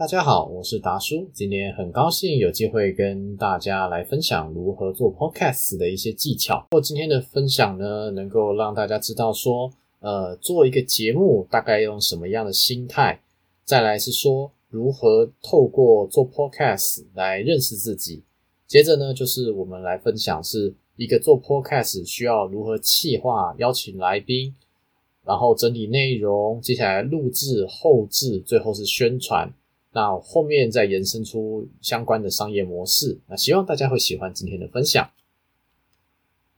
大家好，我是达叔，今天很高兴有机会跟大家来分享如何做 podcast 的一些技巧。或今天的分享呢，能够让大家知道说，呃，做一个节目大概用什么样的心态。再来是说，如何透过做 podcast 来认识自己。接着呢，就是我们来分享是一个做 podcast 需要如何企划、邀请来宾，然后整理内容，接下来录制、后置，最后是宣传。那后面再延伸出相关的商业模式，那希望大家会喜欢今天的分享。